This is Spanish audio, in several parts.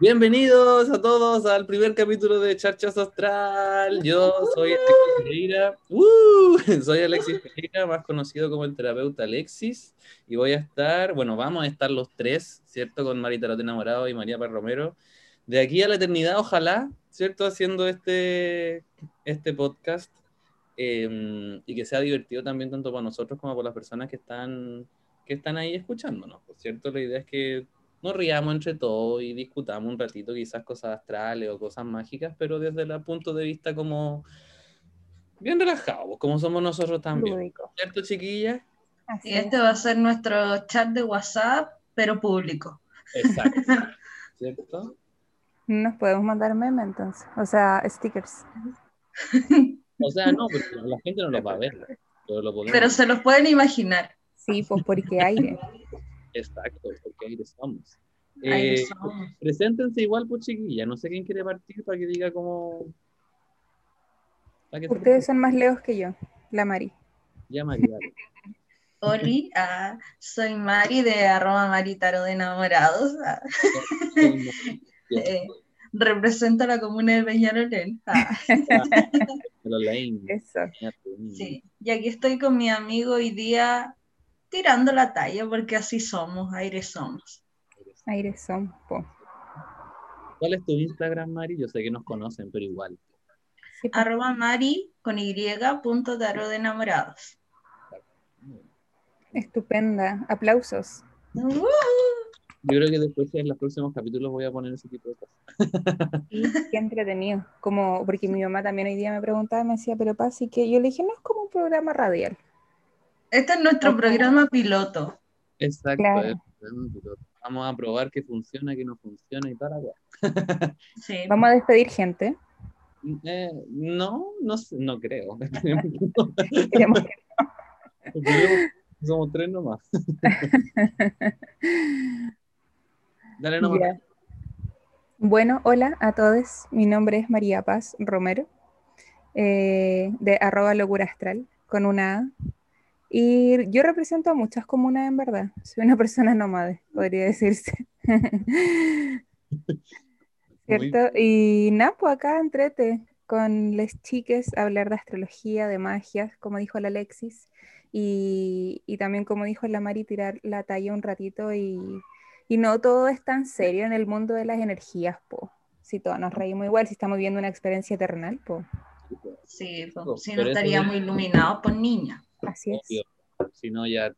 Bienvenidos a todos al primer capítulo de Charchas Astral. Yo soy Alexis Pereira. Soy Alexis Pereira, más conocido como el terapeuta Alexis. Y voy a estar, bueno, vamos a estar los tres, ¿cierto? Con Marita Lote Enamorado y María Paz Romero. De aquí a la eternidad, ojalá, ¿cierto? Haciendo este, este podcast. eh, y que sea divertido también tanto para nosotros como para las personas que están, que están ahí escuchándonos, ¿por ¿cierto? La idea es que nos riamos entre todos y discutamos un ratito quizás cosas astrales o cosas mágicas, pero desde el punto de vista como bien relajado, pues, como somos nosotros también. Lúdico. ¿Cierto, chiquillas? Así Y este va a ser nuestro chat de WhatsApp, pero público. Exacto. ¿Cierto? Nos podemos mandar meme entonces, o sea, stickers. O sea, no, porque la gente no lo va a ver. Pero lo podemos. Pero se los pueden imaginar. Sí, pues porque aire. Exacto, porque ahí estamos. Eh, somos. preséntense igual, pues chiquilla. No sé quién quiere partir para que diga cómo. que Ustedes son más leos que yo, la Mari. Ya, María. Oli, ah, soy Mari de arroba Maritaro de enamorados. ah, eh, represento a la comuna de ah, Lane, Eso. sí. Y aquí estoy con mi amigo hoy día tirando la talla, porque así somos, aire somos. Aire po. ¿Cuál es tu Instagram, Mari? Yo sé que nos conocen, pero igual. Sí. Arroba Mari con Y punto tarot de enamorados. Estupenda. Aplausos. Uh, Yo creo que después en los próximos capítulos voy a poner ese tipo de cosas. Sí, qué entretenido. Como, porque mi mamá también hoy día me preguntaba, me decía, pero pasa, y que yo le dije, no es como un programa radial. Este es nuestro programa piloto. Exacto. Claro. eh, Vamos a probar que funciona, que no funciona y para allá. Sí. Vamos a despedir gente. Eh, no, no, no creo. Queremos que- Somos tres nomás. Dale nomás. Ya. Bueno, hola a todos. Mi nombre es María Paz Romero, eh, de arroba locura astral, con una A. Y yo represento a muchas comunas en verdad. Soy una persona nómade, podría decirse. ¿Cierto? Y nada, pues acá entrete con las chiques a hablar de astrología, de magia, como dijo la Alexis, y, y también como dijo la Mari, tirar la talla un ratito y, y no todo es tan serio en el mundo de las energías, po. Si todos nos reímos igual, si estamos viendo una experiencia terrenal, po. Sí, pues, si no estaríamos es- iluminados por niñas. Así es. Obvio. Si no, ya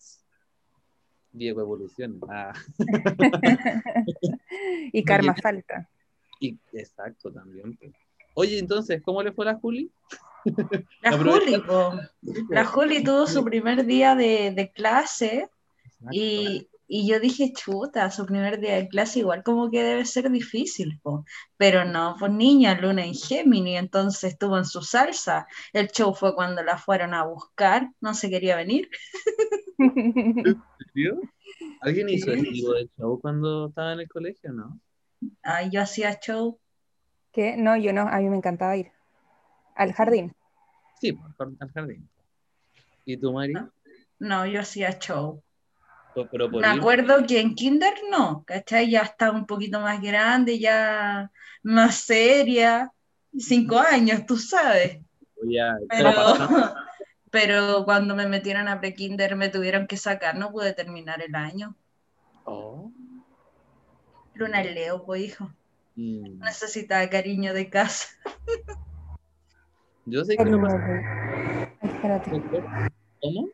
Diego evoluciona. Ah, y karma Oye. falta. y, exacto, también. pues. Oye, entonces, ¿cómo le fue a la Juli? La Juli, po. la Juli tuvo su primer día de, de clase y, y yo dije, chuta, su primer día de clase igual como que debe ser difícil, po. pero no, pues niña, Luna en Géminis, entonces estuvo en su salsa. El show fue cuando la fueron a buscar, no se quería venir. ¿Alguien hizo ese tipo de show cuando estaba en el colegio, no? Ay, yo hacía show, ¿Qué? No, yo no, a mí me encantaba ir al jardín. Sí, por- al jardín. ¿Y tú, Mari? Ah. no, yo hacía show. Por- Pero por Me ir- acuerdo que en Kinder no, ¿cachai? Ya estaba un poquito más grande, ya más seria, cinco años, tú sabes. ya- Pero, pero cuando me metieron a pre-Kinder me tuvieron que sacar, no pude terminar el año. Oh. Luna es Leo, pues hijo, Mm. necesitaba cariño de casa. Yo sé que espérate. ¿Cómo?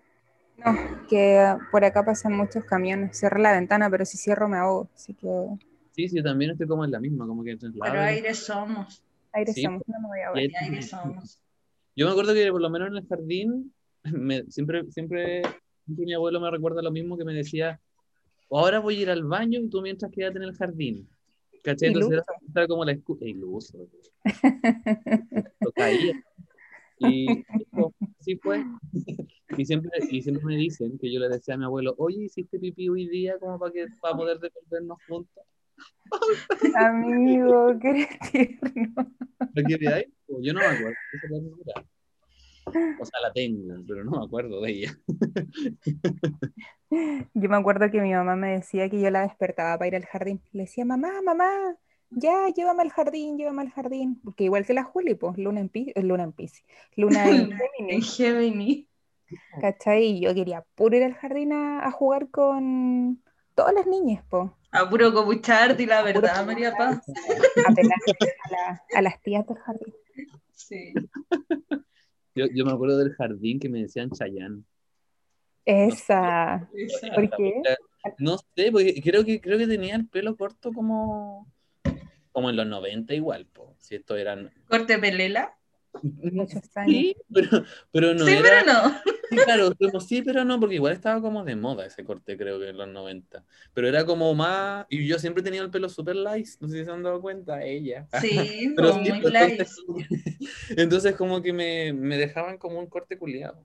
No, que por acá pasan muchos camiones. Cierro la ventana, pero si cierro me ahogo. Así que Sí, sí, yo también estoy como en la misma, como que Pero aire somos, aire Sí, somos, no me voy a ahogar. aire somos. Yo me acuerdo que por lo menos en el jardín, me- siempre, siempre, siempre mi abuelo me recuerda lo mismo que me decía, ahora voy a ir al baño y tú mientras quédate en el jardín. ¿Cachai? Entonces era, era como la excusa, iluso. Lo caía. Y así fue. Y siempre, y siempre me dicen que yo le decía a mi abuelo, oye, ¿hiciste pipí hoy día como para, que, para poder devolvernos juntos? Amigo, qué eres tierno. ¿Lo? Pues yo no me acuerdo. O sea, la tengo, pero no me acuerdo de ella. Yo me acuerdo que mi mamá me decía que yo la despertaba para ir al jardín. Le decía, mamá, mamá, ya, llévame al jardín, llévame al jardín. Porque igual que la Juli, pues, luna en Pisces, eh, luna en Pisces, luna en Gemini. ¿cachai? Y yo quería puro ir al jardín a, a jugar con todas las niñas, pues. A puro copucharte la verdad, María Paz. A pelar a, la- a las tías del jardín. Sí. Yo, yo me acuerdo del jardín que me decían Chayán. Esa. Esa. ¿Por qué? No sé, porque creo que, creo que tenía el pelo corto como, como en los 90 igual, po. Si esto eran... Corte pelela. Muchos años. Sí, pero, pero no sí, era... pero no. Sí, claro, como sí, pero no, porque igual estaba como de moda ese corte, creo que en los 90. Pero era como más... Y yo siempre tenía el pelo super light, no sé si se han dado cuenta, ella. Sí, Pero como sí, muy light. entonces, entonces como que me, me dejaban como un corte culiado.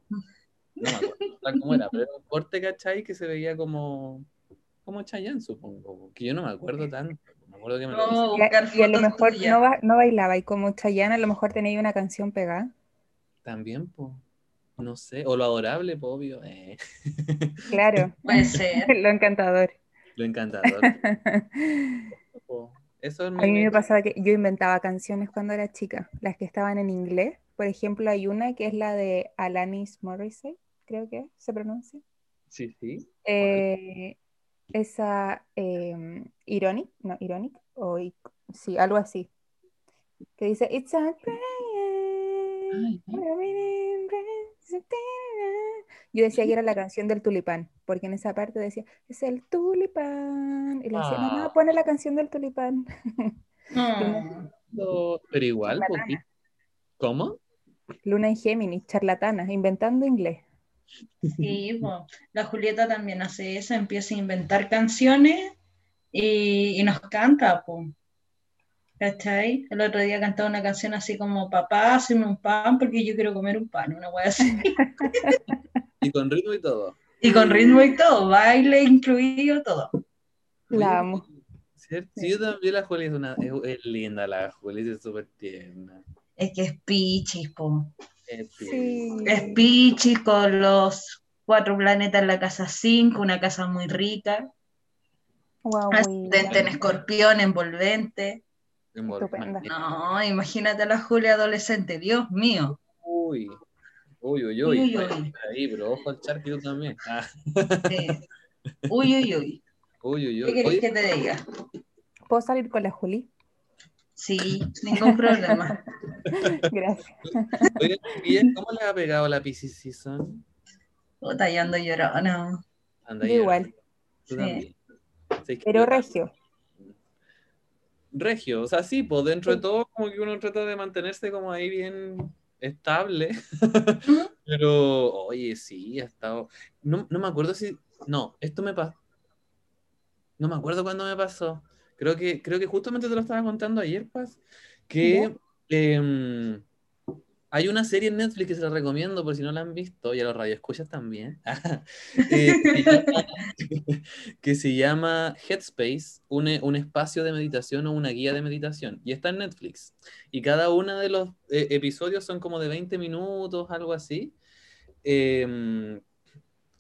No me acuerdo cómo era, pero era un corte, ¿cachai? Que se veía como, como Chayanne, supongo. Que yo no me acuerdo tanto. Me acuerdo que me lo No, Y a, buscar y a lo mejor no, ba- no bailaba y como Chayanne a lo mejor tenía una canción pegada. También, pues. No sé. O lo adorable, pues, obvio. eh. Claro, Puede ser. lo encantador. Lo encantador. A po. Eso es mí me pasaba que yo inventaba canciones cuando era chica, las que estaban en inglés. Por ejemplo, hay una que es la de Alanis Morissette, creo que se pronuncia. Sí, sí. Eh, esa eh, Ironic, no, Ironic, o sí, algo así. Que dice, It's a Ay, Yo decía que era la canción del tulipán, porque en esa parte decía, es el tulipán. Y le decía, Ah. mamá, pone la canción del tulipán. No. no, Pero igual. ¿Cómo? Luna en Géminis, charlatana, inventando inglés. Sí, la Julieta también hace eso, empieza a inventar canciones y, y nos canta, po. ¿Cachai? El otro día cantaba una canción así como, papá, hazme un pan porque yo quiero comer un pan, una wea así. Y con ritmo y todo. Y con ritmo y todo, baile incluido, todo. La amo. ¿cierto? Sí, yo también la Juli es una... Es, es linda la Juli, es súper tierna. Es que es pichis, po. Es Sí. Es pichis con los cuatro planetas en la casa 5, una casa muy rica. Guau, Ascendente en escorpión, envolvente. Estupenda. No, imagínate a la Julia adolescente, Dios mío. Uy, uy, uy, uy. Uy, uy, Ahí, uy. pero ojo al charquito también. Ah, Sí. Uy, uy, uy. uy, uy, ¿Qué uy. querés Oye, que te diga? ¿Puedo salir con la Juli? Sí, ningún problema. Gracias. oye, ¿cómo le ha pegado la Pisces Season? Puta, yo ando llorona. Anda Yo igual, Tú Sí. también. Sí, que pero regio. Regio, o sea, sí, pues dentro de todo como que uno trata de mantenerse como ahí bien estable, pero oye, sí, ha estado, no, no me acuerdo si, no, esto me pasó, no me acuerdo cuándo me pasó, creo que, creo que justamente te lo estaba contando ayer, Paz, que em, hay una serie en Netflix que se la recomiendo por si no la han visto, y a los radioescuchas también, eh, que, se llama, que se llama Headspace, un, un espacio de meditación o una guía de meditación, y está en Netflix. Y cada uno de los eh, episodios son como de 20 minutos, algo así.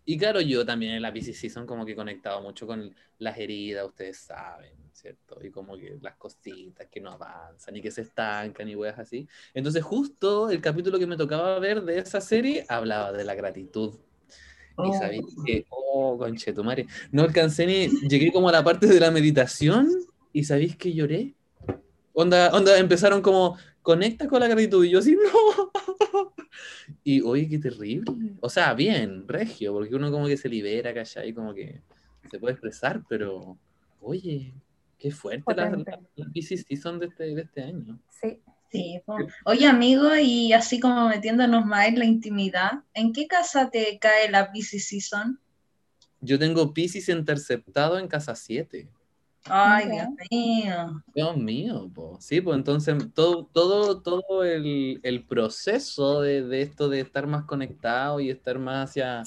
Y claro, yo también en la Pisces Season como que he conectado mucho con las heridas, ustedes saben, ¿cierto? Y como que las cositas que no avanzan y que se estancan y weas así. Entonces justo el capítulo que me tocaba ver de esa serie hablaba de la gratitud. Y Oh. sabéis que, oh, conchetumare, no alcancé ni, llegué como a la parte de la meditación y sabéis que lloré. Onda, onda, empezaron como, conecta con la gratitud y yo así, no. Y oye, qué terrible. O sea, bien, regio, porque uno como que se libera, ¿cachai? Como que se puede expresar, pero oye, qué fuerte la, Potente. la, la Pisces Season de este, de este año. Sí. Sí. Oye, amigo, y así como metiéndonos más en la intimidad, ¿en qué casa te cae la Pisces Season? Yo tengo Pisces interceptado en casa 7. Ay. Dios mío. Dios mío, po. sí, pues entonces todo, todo, todo el, el proceso de, de esto de estar más conectado y estar más hacia,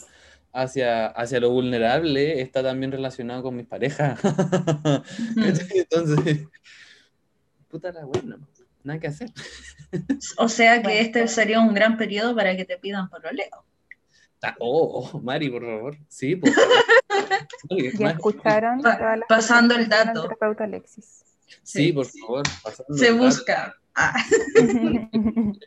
hacia, hacia lo vulnerable está también relacionado con mis parejas. entonces, puta la buena, nada que hacer. O sea que Bueno. este sería un gran periodo para que te pidan pololeo. Ah, Oh, oh, Mari, por favor. Sí, pues. Ya escucharon. Pa- pasando el dato. terapeuta Alexis. Sí, por favor. Se busca. Ah,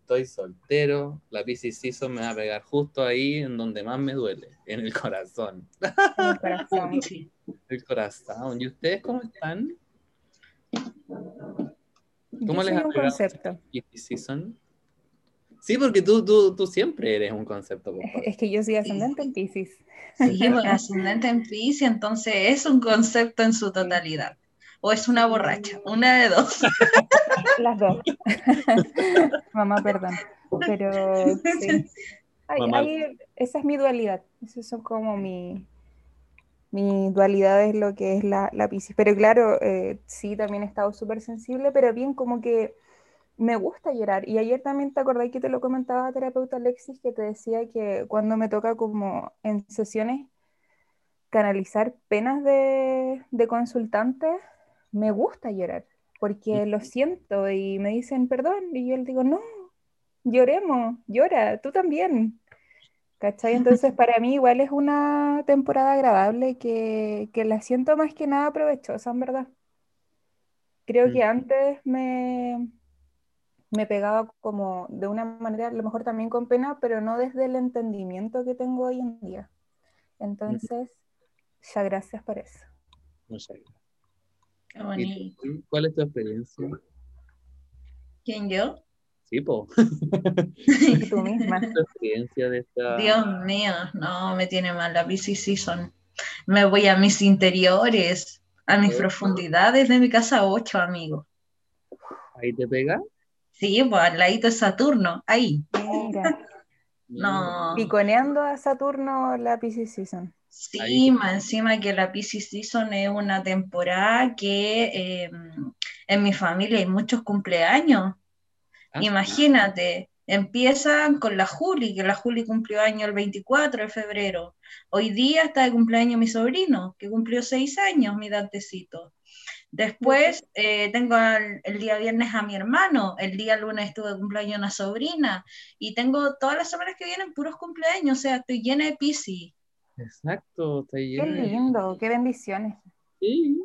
Estoy soltero. La Pisces Season me va a pegar justo ahí en donde más me duele, en el corazón. En el corazón. sí. El corazón. ¿Y ustedes cómo están? ¿Cómo Yo les soy ha un pegado concepto. Pisces Season? Sí, porque tú, tú, tú siempre eres un concepto. Es que yo soy ascendente en Pisces. Sí, bueno, ascendente en Piscis, entonces es un concepto en su totalidad. O es una borracha, una de dos. Las dos. Mamá, perdón. Pero sí. Ay, esa es mi dualidad. Esas son como mi, mi dualidad es lo que es la, la Piscis. Pero claro, eh, sí, también he estado súper sensible, pero bien como que me gusta llorar. Y ayer también te acordás que te lo comentaba terapeuta Alexis, que te decía que cuando me toca como en sesiones canalizar penas de, de consultante, me gusta llorar, porque lo siento y me dicen perdón, y yo les digo, no, lloremos, llora, tú también. ¿Cachai? Entonces para mí igual es una temporada agradable que, que la siento más que nada provechosa, en verdad. Creo que antes me, me pegaba como de una manera, a lo mejor también con pena, pero no desde el entendimiento que tengo hoy en día. Entonces, ya gracias por eso. Muchas gracias. ¿Cuál es tu experiencia? ¿Quién yo? Sí, po. Tú misma. tu experiencia de esta. Dios mío, no, me tiene mal la Piscis Season. Me voy a mis interiores, a mis profundidades de mi casa 8, amigo. Ahí te pega. Sí, pues al ladito de Saturno, ahí. Mira, No. piconeando a Saturno la Pisces Season. Sí, Ahí. más encima que la Piscis Season es una temporada que eh, en mi familia hay muchos cumpleaños. Ah, Imagínate, empiezan con la Juli, que la Juli cumplió año el 24 de febrero. Hoy día está de cumpleaños mi sobrino, que cumplió seis años, mi dantecito. Después eh, tengo al- el día viernes a mi hermano, el día lunes estuve de cumpleaños una sobrina, y tengo todas las semanas que vienen puros cumpleaños, o sea, estoy llena de Piscis. Exacto, está Qué lleno de- lindo, qué bendiciones. Sí.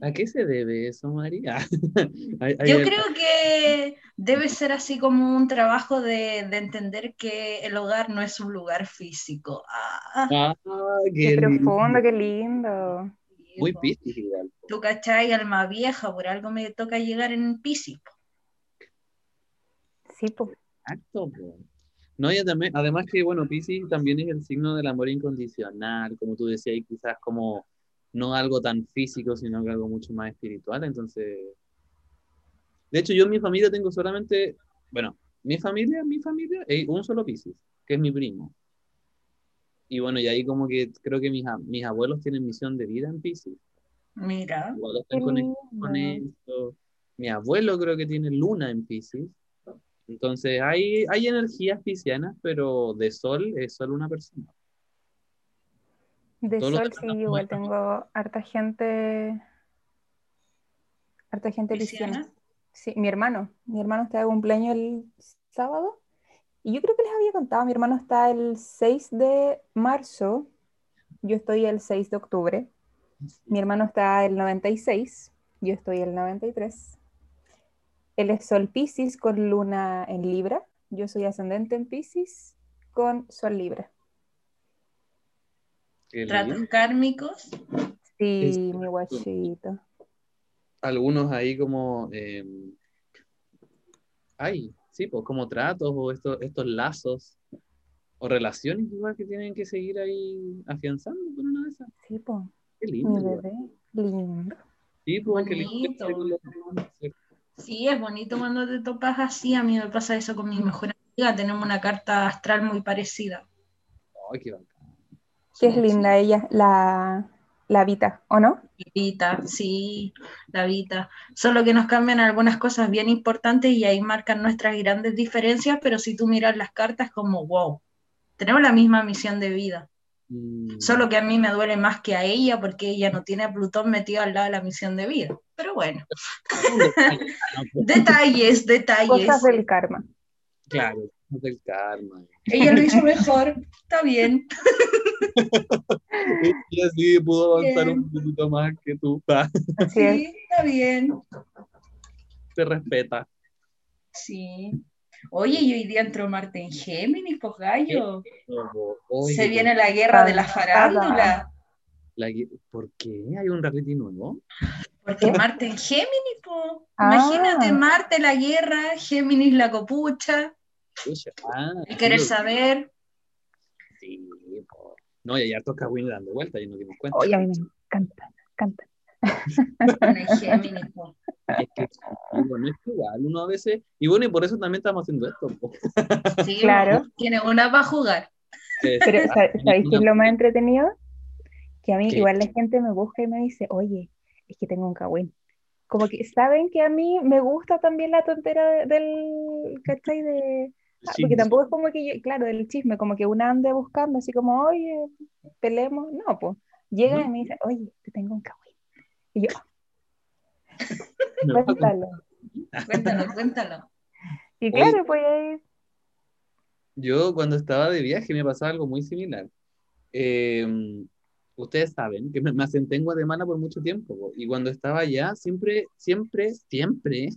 ¿A qué se debe eso, María? Yo creo que debe ser así como un trabajo de, de entender que el hogar no es un lugar físico. Ah, Ah, Qué qué profundo, qué lindo. Muy piscis igual. po. Tú cachai, alma vieja, por algo me toca llegar en Piscis. po. Sí, pues. Exacto, po. No, y también, además que, bueno, Piscis también es el signo del amor incondicional, como tú decías, y quizás como no algo tan físico, sino que algo mucho más espiritual. Entonces, de hecho, yo en mi familia tengo solamente, bueno, mi familia, mi familia, un solo Piscis, que es mi primo. Y bueno, y ahí como que creo que mis, mis abuelos tienen misión de vida en Piscis. Mira, están conectados con esto. Mi abuelo creo que tiene luna en Piscis. Entonces hay, hay energías piscianas, pero de sol es solo una persona. De Todos sol, sí, igual tengo harta gente. Harta gente pisciana. ¿Pisciana? Sí, mi hermano. Mi hermano está de cumpleaños el sábado. Y yo creo que les había contado, mi hermano está el 6 de marzo. Yo estoy el 6 de octubre. Mi hermano está el 96. Yo estoy el 93. Él es Sol Piscis con luna en Libra. Yo soy ascendente en Piscis con Sol Libra. Tratos kármicos. Sí, Es- mi guachito. Algunos ahí como... eh, hay, sí, pues como tratos o estos, estos lazos o relaciones igual que tienen que seguir ahí afianzando por una de esas. Sí, pues, Qué mi lindo. igual. bebé. Lindo. Sí, pues qué lindo. Sí, es bonito cuando te topas así. A mí me pasa eso con mi mejor amiga. Tenemos una carta astral muy parecida. Ay, qué bacán. Que es linda ella, la, la Vita, ¿o no? Vita, sí, la Vita. Solo que nos cambian algunas cosas bien importantes y ahí marcan nuestras grandes diferencias, pero si tú miras las cartas como, wow, tenemos la misma misión de vida. Mm. Solo que a mí me duele más que a ella porque ella no tiene a Plutón metido al lado de la misión de vida. Pero bueno, no, detalles, detalles. Cosas del karma. Claro, del karma. Ella lo hizo mejor, está bien. Ella sí pudo avanzar un poquito más que tú. sí, está bien. Se respeta. Sí. Oye, y hoy día entró Marte en Géminis, pues gallo. Se viene la guerra de la farándula. ¿Por qué? ¿Hay un reality nuevo? Porque Marte en Géminis, pues. Imagínate Marte la guerra, Géminis la copucha. Ah, y querer saber. Sí, no, y ya toca Winnie dando vueltas y nos dimos cuenta. Oye, a mí me encanta, me encanta. Géminis, es que, bueno, es que igual, uno a veces, y bueno, y por eso también estamos haciendo esto. Sí, claro. Tiene una para jugar. Pero, ¿sabéis qué es lo más entretenido? Que a mí, igual la gente me busca y me dice, oye, es que tengo un cagüín. Como que saben que a mí me gusta también la tontera del, ¿cachai? De, ah, porque tampoco es como que, yo, claro, del chisme, como que una ande buscando, así como, oye, pelemos. No, pues, llega y me dice, oye, te tengo un cagüín. Y yo, Cuéntalo. cuéntalo, cuéntalo. Y claro, pues Yo cuando estaba de viaje me pasaba algo muy similar. Em, ustedes saben que me, me asenté en Guatemala por mucho tiempo y cuando estaba allá siempre, siempre, siempre,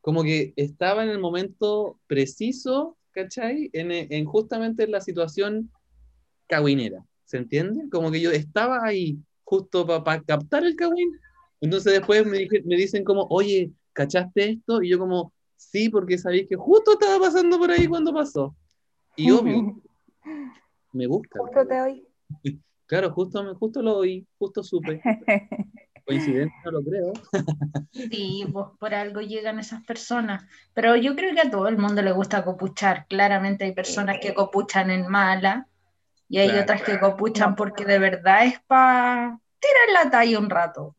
como que estaba en el momento preciso, ¿cachai? En, en justamente en la situación caguinera, ¿se entiende? Como que yo estaba ahí justo para captar el cagüín entonces después me, me dicen como, oye, ¿cachaste esto? Y yo como, sí, porque sabéis que justo estaba pasando por ahí cuando pasó. Y obvio, me busca. Justo te oí. Claro, justo, justo lo oí, justo supe. Coincidencia, no lo creo. Sí, pues por algo llegan esas personas. Pero yo creo que a todo el mundo le gusta copuchar. Claramente hay personas que copuchan en mala y hay otras que copuchan porque de verdad es para tirar la talla un rato.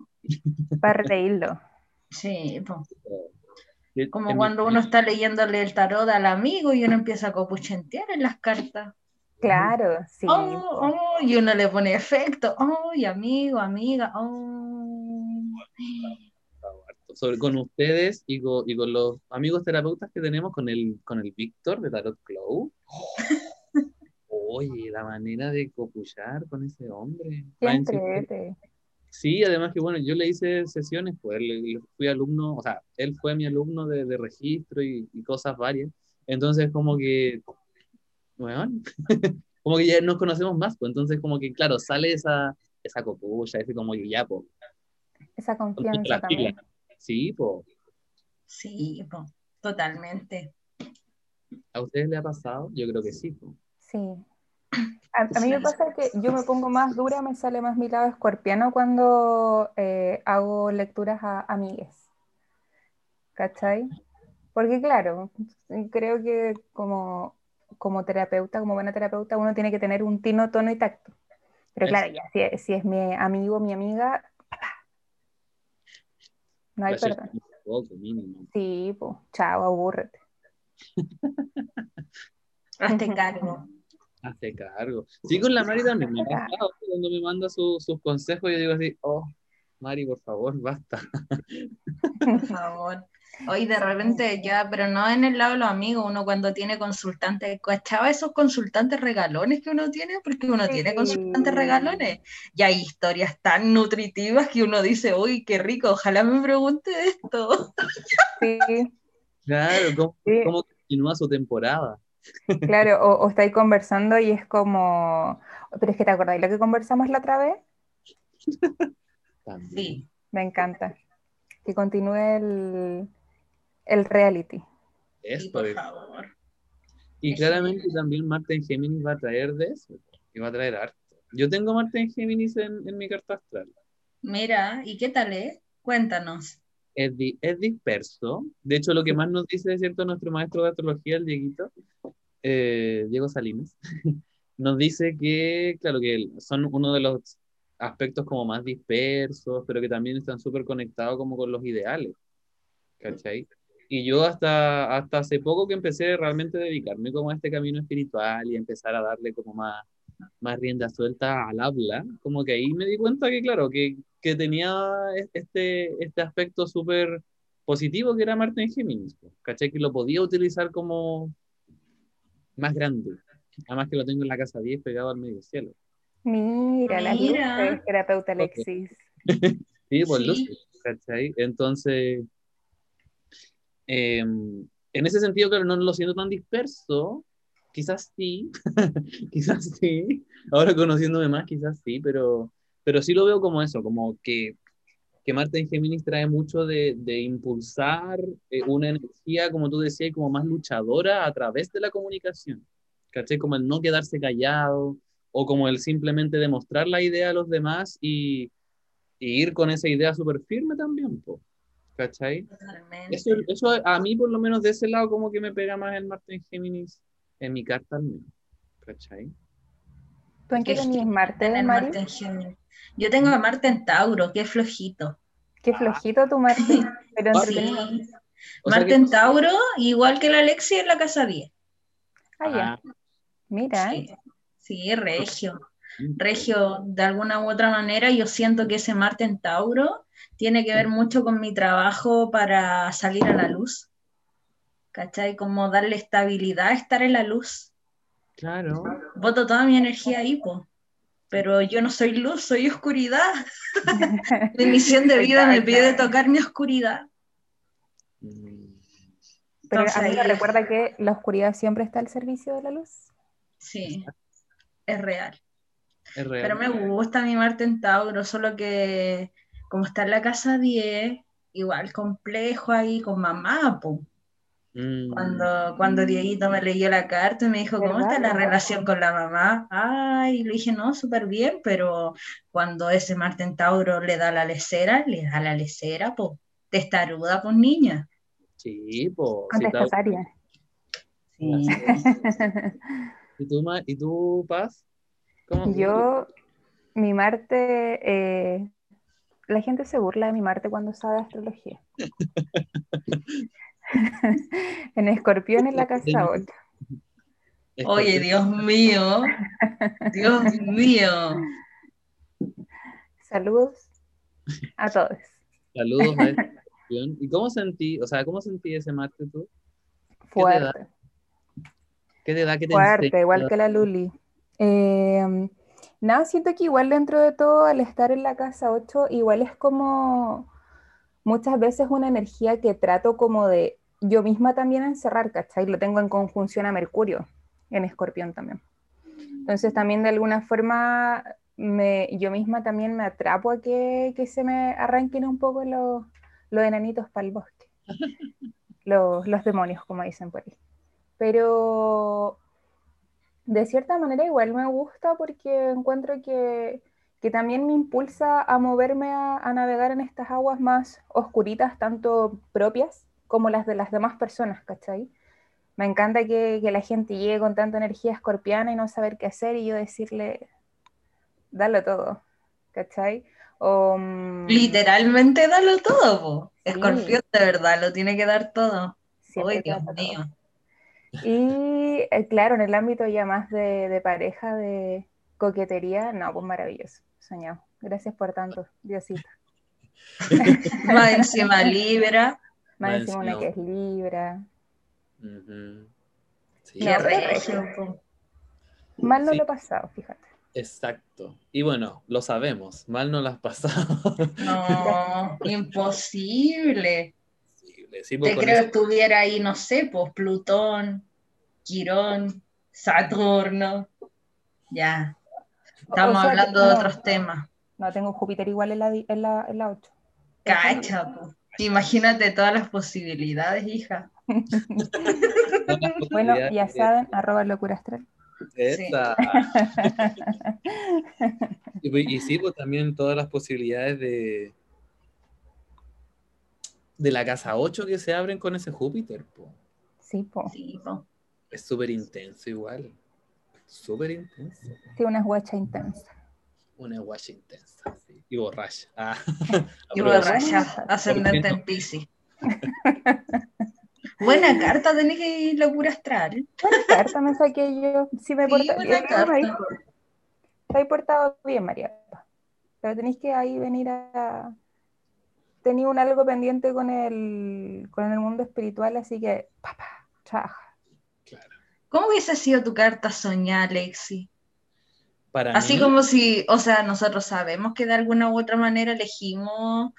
Para reírlo. Sí, como cuando uno está leyéndole el tarot al amigo y uno empieza a copuchentear en las cartas. Claro, sí. Oh, oh, y uno le pone efecto. Oh, y amigo, amiga. Oh. Sobre, con ustedes y con, y con, los amigos terapeutas que tenemos, con el, con el Víctor de Tarot Club. Oye, la manera de copuchar con ese hombre. Sí, además que bueno, yo le hice sesiones, pues él, fui alumno, o sea, él fue mi alumno de, de registro y, y, cosas varias. Entonces, como que, bueno, como que ya nos conocemos más, pues entonces, como que, claro, sale esa, esa copucha, ese como ya, pues. Esa confianza también. Sí, pues. Sí, pues, totalmente. ¿A ustedes le ha pasado? Yo creo que sí. Po. Sí, a, mí me pasa que yo me pongo más dura, me sale más mi lado escorpiano cuando eh, hago lecturas a amigues. ¿Cachai? Porque claro, creo que como, como terapeuta, como buena terapeuta, uno tiene que tener un tino, tono y tacto. Pero claro, ya, si, si, es mi amigo, mi amiga, no hay perdón. Sí, pues, chao, abúrrete. Hazte cargo. Hace cargo. Sí, con la Mari también me ha pasado. Cuando me manda sus consejos, yo digo así, oh, Mari, por favor, basta. Por favor. Hoy de repente ya, pero no en el lado de los amigos, uno cuando tiene consultantes, ¿cachaba esos consultantes regalones que uno tiene? Porque uno tiene consultantes regalones. Y hay historias tan nutritivas que uno dice, uy, qué rico, ojalá me pregunte esto. Sí. Claro, ¿cómo, ¿cómo continúa su temporada? Claro, o, estáis conversando y es como, pero es que te acordáis lo que conversamos la otra vez. Sí. Me encanta. Que continúe el, el reality. Eso, por favor. Y claramente también Marte en Géminis va a traer de eso, y va a traer arte. Yo tengo Marte en Géminis en, en mi carta astral. Mira, ¿y qué tal es? Cuéntanos es, es, disperso. De hecho, lo que más nos dice, ¿cierto? Nuestro maestro de astrología, el Dieguito, eh, Diego Salinas, nos dice que, claro, que son uno de los aspectos como más dispersos, pero que también están súper conectados como con los ideales. ¿Cachai? Y yo hasta, hasta hace poco que empecé realmente a dedicarme como a este camino espiritual y empezar a darle como más, más rienda suelta al habla, como que ahí me di cuenta que, claro, que, que tenía este, este aspecto súper positivo que era Marte en Géminis, ¿cachai? Que lo podía utilizar como, más grande. Además que lo tengo en la casa 10 pegado al medio cielo. Mira, la Mira. luz, terapeuta Alexis. Sí, por Sí. luces, ¿cachai? Entonces, em, en ese sentido, claro, no lo siento tan disperso. Quizás sí, quizás sí. Ahora conociéndome más, quizás sí, pero, pero sí lo veo como eso, como que, que Marte en Géminis trae mucho de, de impulsar eh, una energía, como tú decías, como más luchadora a través de la comunicación. ¿Cachai? Como el no quedarse callado o como el simplemente demostrar la idea a los demás y, y ir con esa idea súper firme también, po. ¿Cachai? Totalmente. Eso, eso a mí, por lo menos de ese lado, como que me pega más el Marte en Géminis en mi carta al menos. ¿Cachai? ¿Tú en qué Que tenías Marte, Mari? Marte en Géminis. Yo tengo a Marte en Tauro, que es flojito. Qué flojito tu Marte, pero Ah, entretenido. Sí. Marte que- en Tauro, igual que la Alexi en la casa 10. Ah, ya. Ah, Mira, Sí, sí, regio. mm, Regio, de alguna u otra manera, yo siento que ese Marte en Tauro tiene que ver mucho con mi trabajo para salir a la luz. ¿Cachai? Como darle estabilidad a estar en la luz. Claro. Voto toda mi energía ahí, po. Pero yo no soy luz, soy oscuridad. Mi misión de vida me pide tocar mi oscuridad. Pero Entonces, a mí me recuerda que la oscuridad siempre está al servicio de la luz. Sí, es real. Es real. Pero me gusta mi Marte en Tauro, solo que como está en la casa 10, igual complejo ahí con mamá, po. Mm, Cuando, cuando Dieguito me leyó la carta y me dijo, ¿cómo está la relación con la mamá? Ay, le dije, no, súper bien, pero cuando ese Marte en Tauro le da la lecera, le da la lecera, po. Testaruda, pues niña. Sí, pues. Contestataria. Sí. ¿Y tú, ¿Y tú, Paz? ¿Cómo? Yo, mi Marte, eh, la gente se burla de mi Marte cuando sabe astrología. en Escorpión en la casa 8. Oye, Dios mío, Dios mío. Saludos a todos. Saludos a esta cuestión. ¿Y cómo sentí, o sea, cómo sentí ese Marte tú? te da? Fuerte, ¿Qué te da? ¿Qué te fuerte, enseña? igual que la Luli. Eh, nada, siento que igual dentro de todo, al estar en la casa 8, igual es como muchas veces una energía que trato como de yo misma también encerrar, ¿cachai? Lo tengo en conjunción a Mercurio, en Escorpión también. Entonces también de alguna forma me, yo misma también me atrapo a que, que se me arranquen un poco los, los enanitos para el bosque. Los, los demonios, como dicen por ahí. Pero de cierta manera igual me gusta porque encuentro que, que también me impulsa a moverme a, a navegar en estas aguas más oscuritas, tanto propias como las de las demás personas, ¿cachai? Me encanta que, que la gente llegue con tanta energía escorpiana y no saber qué hacer y yo decirle, dalo todo, ¿cachai? O, mm, Literalmente dalo todo, po. Sí. Escorpión de verdad, lo tiene que dar todo. siempre te Dios da todo. Y eh, claro, en el ámbito ya más de, de pareja, de coquetería, no, pues maravilloso, soñado. Gracias por tanto, Diosito. Más encima Libra. Más Más encima una que es Libra. Sí, No, regio, po. Mal no Sí. lo he pasado, fíjate. exacto. Y bueno, lo sabemos, mal no lo has pasado. No, imposible. Sí, pues, Te con creo que estuviera ahí, no sé, pues Plutón, Quirón, Saturno. Ya. Estamos O sea que- hablando de otros temas. No, tengo Júpiter igual en la, en la, en la 8. Cacha, po. Imagínate todas las posibilidades, hija. Bueno, ya saben, arroba locura astral. Esa. Y, pues- y sí, pues también todas las posibilidades de de la casa 8 que se abren con ese Júpiter, po. Sí, po. Sí, po. Es súper intenso igual. Súper intenso. Sí, una guacha intensa. Una guacha intensa. sí. Y borracha. Ah. Y borracha, ascendente en Piscis. Buena carta, tenés que ir locura astral. Buena carta me saqué yo. Sí, me Sí, porta- buena carta. Portado bien, María. Pero tenéis que ahí venir a. Tenía un algo pendiente con el, con el mundo espiritual, así que, papá, trabaja. Claro. ¿Cómo hubiese sido tu carta soñada, Alexi? Para Así mí, como si, o sea, nosotros sabemos que de alguna u otra manera elegimos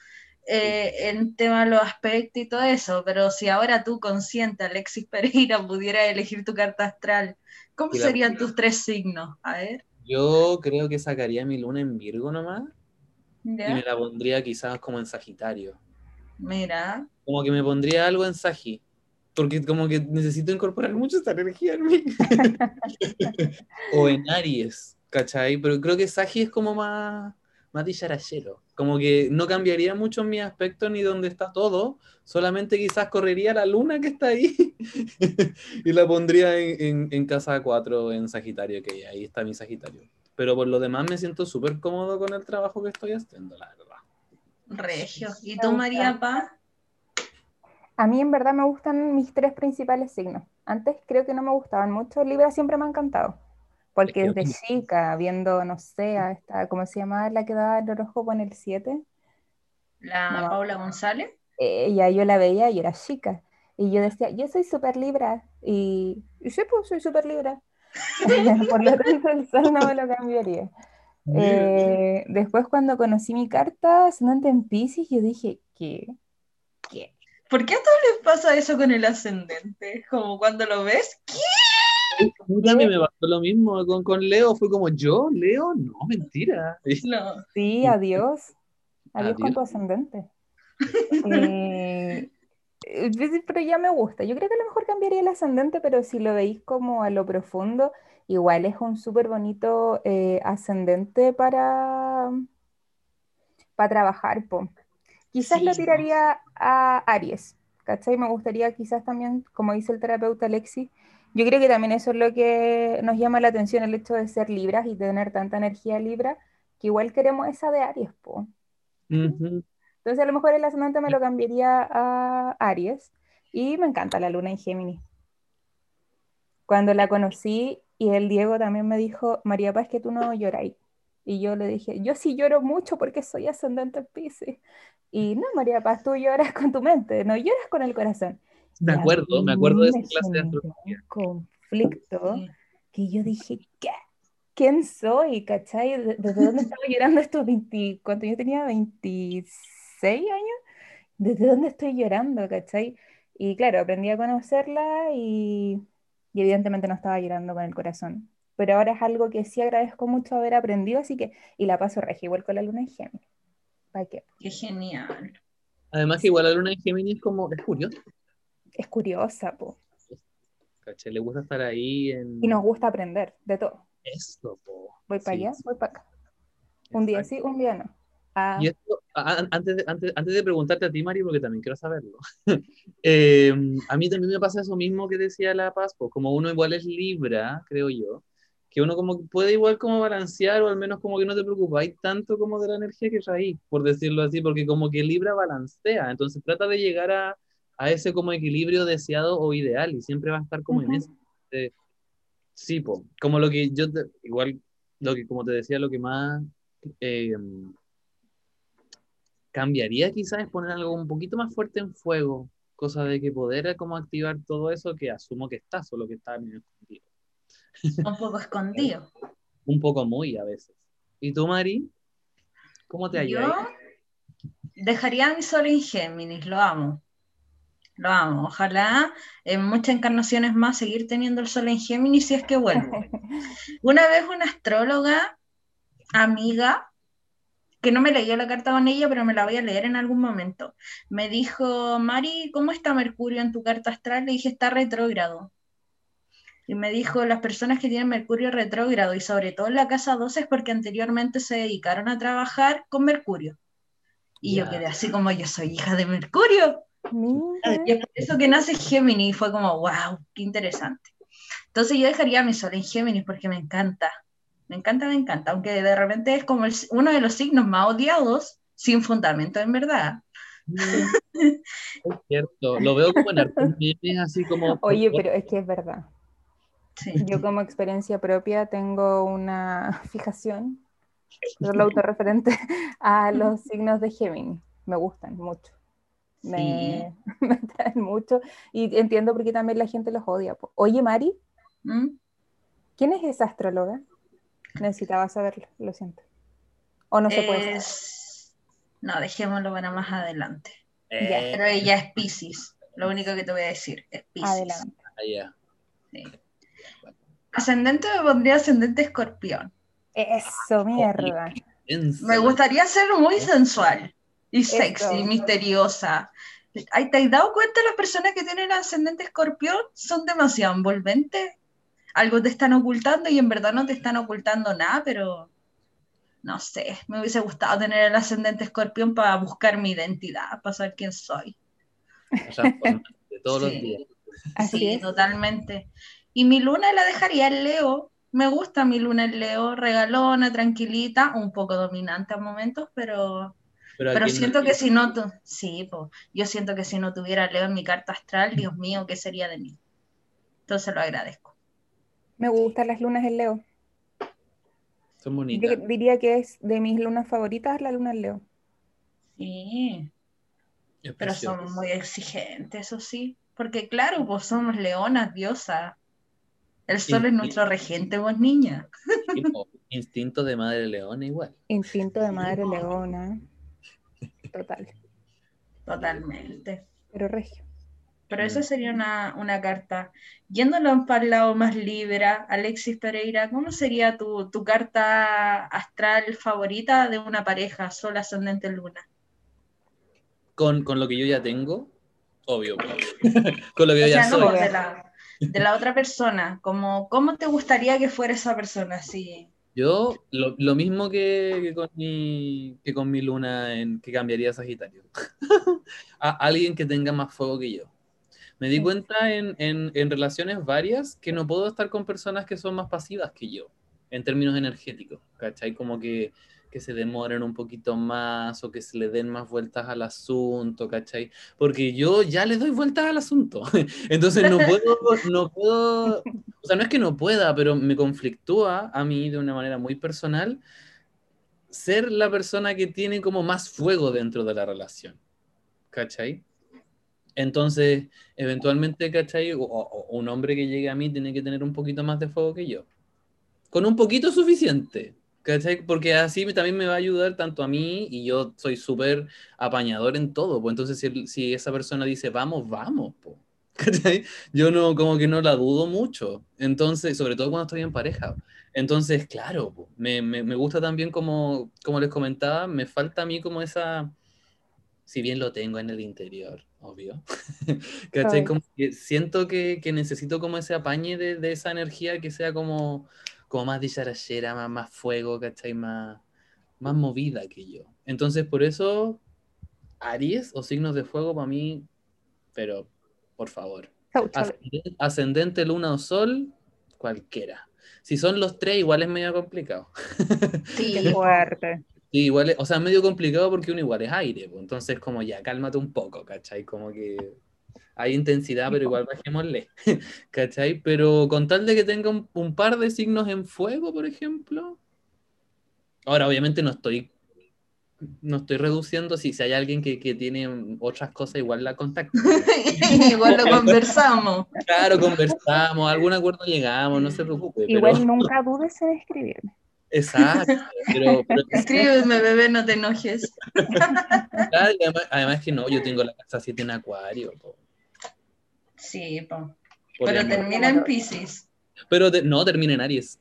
eh, en tema de los aspectos y todo eso, pero si ahora tú, consciente, Alexis Pereira, pudieras elegir tu carta astral, ¿cómo serían tus tres signos? A ver, yo creo que sacaría mi luna en Virgo nomás y me la pondría quizás como en Sagitario. Mira, Como que me pondría algo en Sagi. Porque como que necesito incorporar mucho esta energía en mí. o en Aries, ¿cachai? Pero creo que Sagi es como más, más dicharachero. Como que no cambiaría mucho mi aspecto ni donde está todo. Solamente quizás correría la luna que está ahí y la pondría en, en- en casa 4 en Sagitario, que ahí está mi Sagitario. Pero por lo demás me siento súper cómodo con el trabajo que estoy haciendo, la verdad. Regio. ¿Y tú. María Paz? A mí en verdad me gustan mis tres principales signos. Antes creo que no me gustaban mucho. Libra siempre me ha encantado. Porque Es que- desde chica, viendo, no sé, a esta, ¿cómo se llamaba la que daba el horóscopo en el 7? ¿La No. Paula González? Ella yo la veía y era chica. Y yo decía, yo soy súper Libra. Y, y sí, pues soy súper Libra. Por lo tanto, el sol no me lo cambiaría. Eh, después cuando conocí mi carta ascendente en Pisces, yo dije, ¿qué? ¿Qué? ¿Por qué a todos les pasa eso con el ascendente? Como cuando lo ves, ¿qué? A mí también me pasó lo mismo con, con Leo. Fue como, ¿yo? ¿Leo? No, mentira. No. Sí, adiós. Adiós con Adiós. tu ascendente. Eh, pero ya me gusta. Yo creo que a lo mejor cambiaría el ascendente, pero si lo veis como a lo profundo, igual es un súper bonito eh, ascendente para, para trabajar. po. Quizás Sí, lo po. tiraría a Aries, ¿cachai? Me gustaría quizás también, como dice el terapeuta Alexis, yo creo que también eso es lo que nos llama la atención, el hecho de ser libras y tener tanta energía libra, que igual queremos esa de Aries, po. Ujú. Entonces a lo mejor el ascendente me lo cambiaría a Aries y me encanta la luna en Géminis. Cuando la conocí y el Diego también me dijo, María Paz, que tú no lloráis. Y yo le dije, yo sí lloro mucho porque soy ascendente en Piscis. Y no, María Paz, tú lloras con tu mente, no lloras con el corazón. Me acuerdo, me acuerdo de esa clase de astrología. conflicto que yo dije, ¿qué? ¿Quién soy? ¿Cachai? ¿De- ¿Desde dónde estaba llorando estos 20, cuando yo tenía 26 años? ¿Desde dónde estoy llorando? ¿Cachai? Y claro, aprendí a conocerla y, y evidentemente no estaba llorando con el corazón. Pero ahora es algo que sí agradezco mucho haber aprendido, así que, y la paso regia, igual con la luna en Géminis. ¿Para qué? Qué genial. Además que igual la luna de Géminis es como, es curioso. Es curiosa, po. ¿cachai? Le gusta estar ahí en Y nos gusta aprender de todo. eso, po. Voy para Sí, allá, voy para acá. Un día sí, un día no. Ah, Y esto, antes de, antes, antes de preguntarte a ti, Mari, porque también quiero saberlo, eh, a mí también me pasa eso mismo que decía La Paz, pues, como uno igual es Libra, creo yo, que uno como puede igual como balancear o al menos como que no te preocupáis tanto como de la energía que traí, por decirlo así, porque como que Libra balancea, entonces trata de llegar a, a ese como equilibrio deseado o ideal y siempre va a estar como en Ujú. ese. eh, sí, po, como lo que yo, te- igual, lo que como te decía, lo que más... eh, cambiaría quizás es poner algo un poquito más fuerte en fuego, cosa de que poder como activar todo eso que asumo que está, solo que está medio escondido. Un poco escondido. Un poco muy a veces. ¿Y tú, Mari? ¿Cómo te hallas? Yo dejaría a mi sol en Géminis, lo amo. Lo amo. Ojalá en muchas encarnaciones más seguir teniendo el sol en Géminis si es que vuelvo. Una vez una astróloga, amiga, que no me leyó la carta con ella, pero me la voy a leer en algún momento, me dijo, Mari, ¿cómo está Mercurio en tu carta astral? Le dije, está retrógrado. Y me dijo, las personas que tienen Mercurio retrógrado y sobre todo en la casa 12 es porque anteriormente se dedicaron a trabajar con Mercurio. Y yo quedé así como, yo soy hija de Mercurio. Y es por eso que nace Géminis y fue como, wow, qué interesante. Entonces yo dejaría mi sol en Géminis porque me encanta. Me encanta, me encanta. Aunque de repente es como el- uno de los signos más odiados, sin fundamento en verdad. Es cierto, lo veo como en memes, así como... Oye, pero es que es verdad. Sí. Yo como experiencia propia tengo una fijación, solo autorreferente, a los signos de Géminis. Me gustan mucho. Me, me atraen mucho y entiendo por qué también la gente los odia. Oye, Mari, ¿Mm? ¿Quién es esa astróloga? Necesitaba saberlo, lo siento. ¿O no se puede? Es- No, dejémoslo para más adelante. Eh, Pero ella es Pisces. Lo único que te voy a decir es Pisces. Adelante. ah. Sí. Ascendente me pondría ascendente escorpión. Eso, mierda. Me gustaría ser muy sensual y sexy, Eso. misteriosa. Ay, ¿Te has dado cuenta las personas que tienen ascendente escorpión son demasiado envolventes? Algo te están ocultando y en verdad no te están ocultando nada, pero no sé, me hubiese gustado tener el ascendente escorpión para buscar mi identidad, para saber quién soy. Transformante, todos los días. Así sí, es. totalmente. Y mi luna la dejaría en Leo. Me gusta mi luna en Leo, regalona, tranquilita, un poco dominante a momentos, pero, Pero, ¿a pero quién no siento que si no, tu- sí, po, yo siento que si no tuviera Leo en mi carta astral, Dios mío, ¿qué sería de mí? Entonces lo agradezco. Me gustan las lunas en Leo. Son Yo bonitas. diría que es de mis lunas favoritas la luna en Leo. Sí, Es pero precioso. son muy exigentes, eso sí, porque claro, pues somos leonas, diosas. El sol es nuestro regente, vos niña. Instinto de madre leona igual. Instinto de madre leona. Total. Totalmente. Pero regio. Pero esa Mm. sería una, una carta. Yéndolo para el lado más libra, Alexis Pereira, ¿cómo sería tu, tu carta astral favorita de una pareja, sol, ascendente, luna? Con, con lo que yo ya tengo, obvio. con lo que yo ya no, soy. de la, de la otra persona, como, ¿cómo te gustaría que fuera esa persona? Sí. Yo, lo, lo mismo que, que con mi, que con mi luna en que cambiaría a Sagitario. a alguien que tenga más fuego que yo. Me di cuenta en, en, en relaciones varias que no puedo estar con personas que son más pasivas que yo, en términos energéticos, ¿cachai? Como que, que se demoren un poquito más o que se le den más vueltas al asunto, ¿cachai? Porque yo ya le doy vueltas al asunto. Entonces no puedo, no puedo, o sea, no es que no pueda, pero me conflictúa a mí de una manera muy personal ser la persona que tiene como más fuego dentro de la relación, ¿cachai? Entonces, eventualmente, ¿cachai? O, o un hombre que llegue a mí tiene que tener un poquito más de fuego que yo. Con un poquito suficiente, ¿cachai? Porque así también me va a ayudar tanto a mí y yo soy súper apañador en todo. Pues entonces, si, si esa persona dice vamos, vamos, po, ¿cachai? Yo no, como que no la dudo mucho. Entonces, sobre todo cuando estoy en pareja. Entonces, claro, po, me, me, me gusta también como, como les comentaba, me falta a mí como esa, si bien lo tengo en el interior, obvio, ¿cachai? Ay. Como que siento que, que necesito como ese apañe de, de esa energía que sea como, como más dicharachera, más, más fuego, ¿cachai? Más, más movida que yo. Entonces, por eso, Aries o signos de fuego para mí, pero por favor. Chau, chau. Ascendente, ascendente, luna o sol, cualquiera. Si son los tres, igual es medio complicado. Sí, fuerte. Sí, igual es- o sea, es medio complicado porque uno igual es aire, pues, entonces como ya, cálmate un poco, ¿cachai? Como que hay intensidad, pero igual bajémosle, ¿cachai? Pero con tal de que tenga un, un par de signos en fuego, por ejemplo. Ahora, obviamente no estoy, no estoy reduciendo, si, si hay alguien que, que tiene otras cosas, igual la contacto. igual lo conversamos. Claro, conversamos, a algún acuerdo llegamos, no se preocupe. pero- Igual nunca dudes en escribirme. Exacto, pero, pero Escríbeme, bebé, no te enojes. claro, además, además que no, yo tengo la casa 7 en acuario. po, Sí, po. por pero termina en Pisces. pero te- no, termina en Aries.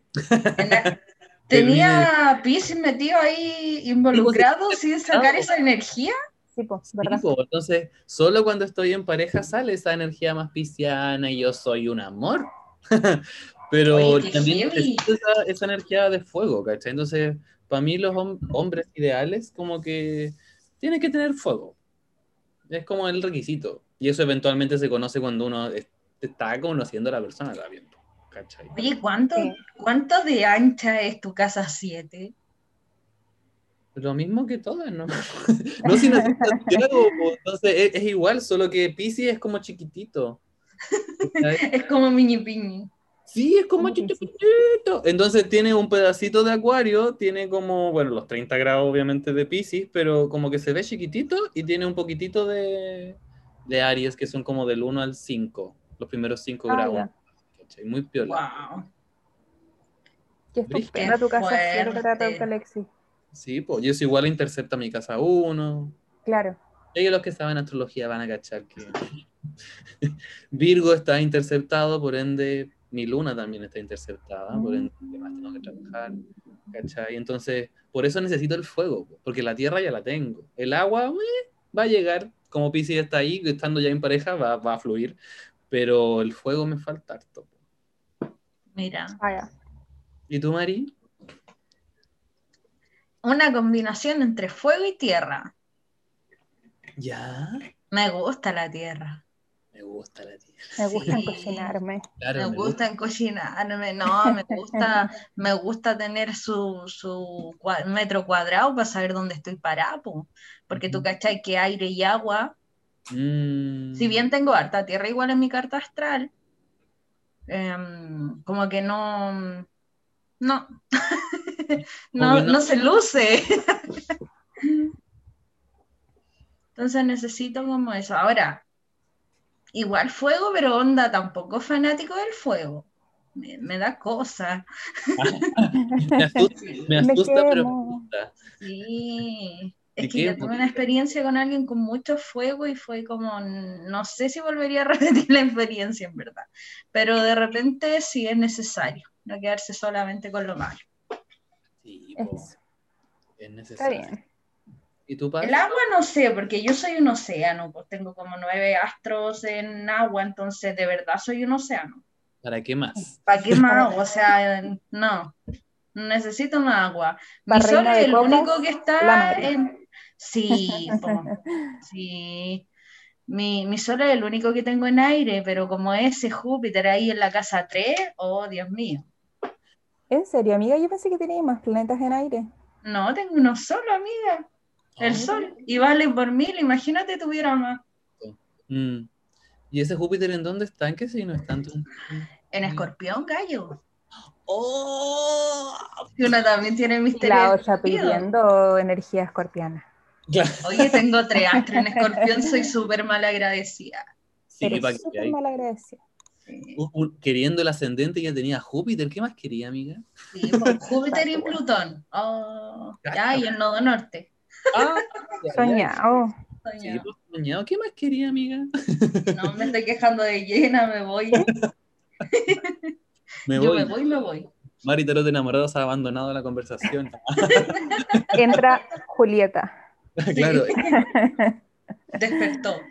En la- Tenía Pisces metido ahí involucrado sin sacar esa energía. Sí, pues, Sí, ¿verdad? po, entonces, solo cuando estoy en pareja sale esa energía más pisciana y yo soy un amor. Pero Oye, también esa, esa energía de fuego, ¿cachai? Entonces, para mí los hom- hombres ideales como que tienen que tener fuego. Es como el requisito. Y eso eventualmente se conoce cuando uno es- está conociendo a la persona también, ¿cachai? Oye, ¿cuánto. ¿cuánto de ancha es tu casa 7? Lo mismo que todas, ¿no? no, si en Santiago, entonces es, es igual, solo que Pisces es como chiquitito. ¿cachai? Es como mini piñi. Sí, es como chiquitito. Entonces tiene un pedacito de acuario, tiene como, bueno, los 30 grados obviamente de Pisces, pero como que se ve chiquitito y tiene un poquitito de, de Aries, que son como del 1 al 5, los primeros 5 Ah, grados. Muy piola. Wow. Qué estupenda tu casa, Alexis. Sí, pues yo soy igual intercepta mi casa uno. Claro. Ellos los que saben astrología van a cachar que Virgo está interceptado, por ende mi luna también está interceptada, por ende además tengo que trabajar, ¿cachai? Entonces, por eso necesito el fuego, porque la tierra ya la tengo. El agua eh, va a llegar, como Pisces está ahí, estando ya en pareja, va, va a fluir, pero el fuego me falta harto. Mira, Vaya. ¿Y tú, Mari? una combinación entre fuego y tierra. Ya, Me gusta la tierra. Me gusta la tierra. Me gusta Sí. cocinarme. Claro, me gusta cocinarme, no, me gusta, me gusta tener su, su cua- metro cuadrado para saber dónde estoy parado, po. porque tú Ujú. cachai que aire y agua, Mm, si bien tengo harta tierra igual en mi carta astral, em, como que no, no, no. no se luce. Entonces necesito como eso. Ahora, igual fuego, pero onda tampoco fanático del fuego. Me, me da cosa. me asusta, me Me asusta, pero me gusta. Sí. Es ¿Y que yo tuve una experiencia con alguien con mucho fuego y fue como, no sé si volvería a repetir la experiencia en verdad, pero de repente sí es necesario, no quedarse solamente con lo malo. Sí, es Está necesario. bien. ¿Y tú, Paz? El agua no sé, porque yo soy un océano, pues tengo como nueve astros en agua, entonces de verdad soy un océano. ¿Para qué más? ¿Para qué más agua? O sea, no, necesito más agua. Mi sol es el único que está en... Sí, sí. Mi, mi sol es el único que tengo en aire, pero como ese Júpiter ahí en la casa 3, oh Dios mío. ¿En serio, amiga? Yo pensé que tenía más planetas en aire. No, tengo uno solo, amiga. El Oh. sol. Y vale por mil, imagínate tuviera más. Mm. ¿Y ese Júpiter en dónde está? ¿En qué signo está? En escorpión, gallo. ¡Oh! Y uno también tiene misterio. la otra pidiendo energía escorpiana. Claro. Oye, tengo tres astros en escorpión, soy súper mal agradecida. Sí, Eres para que súper mal agradecida. Sí, queriendo el ascendente ya tenía Júpiter. ¿Qué más quería, amiga? sí, por Júpiter y Plutón. Oh, ya, y el nodo norte. Ah. Soñado. Sí, pues, soñado. ¿Qué más quería, amiga? No me estoy quejando de llena, me voy. Me Yo voy. me voy, me voy. Mari Tarot de Enamorados ha abandonado la conversación. Entra Julieta. claro. Despertó.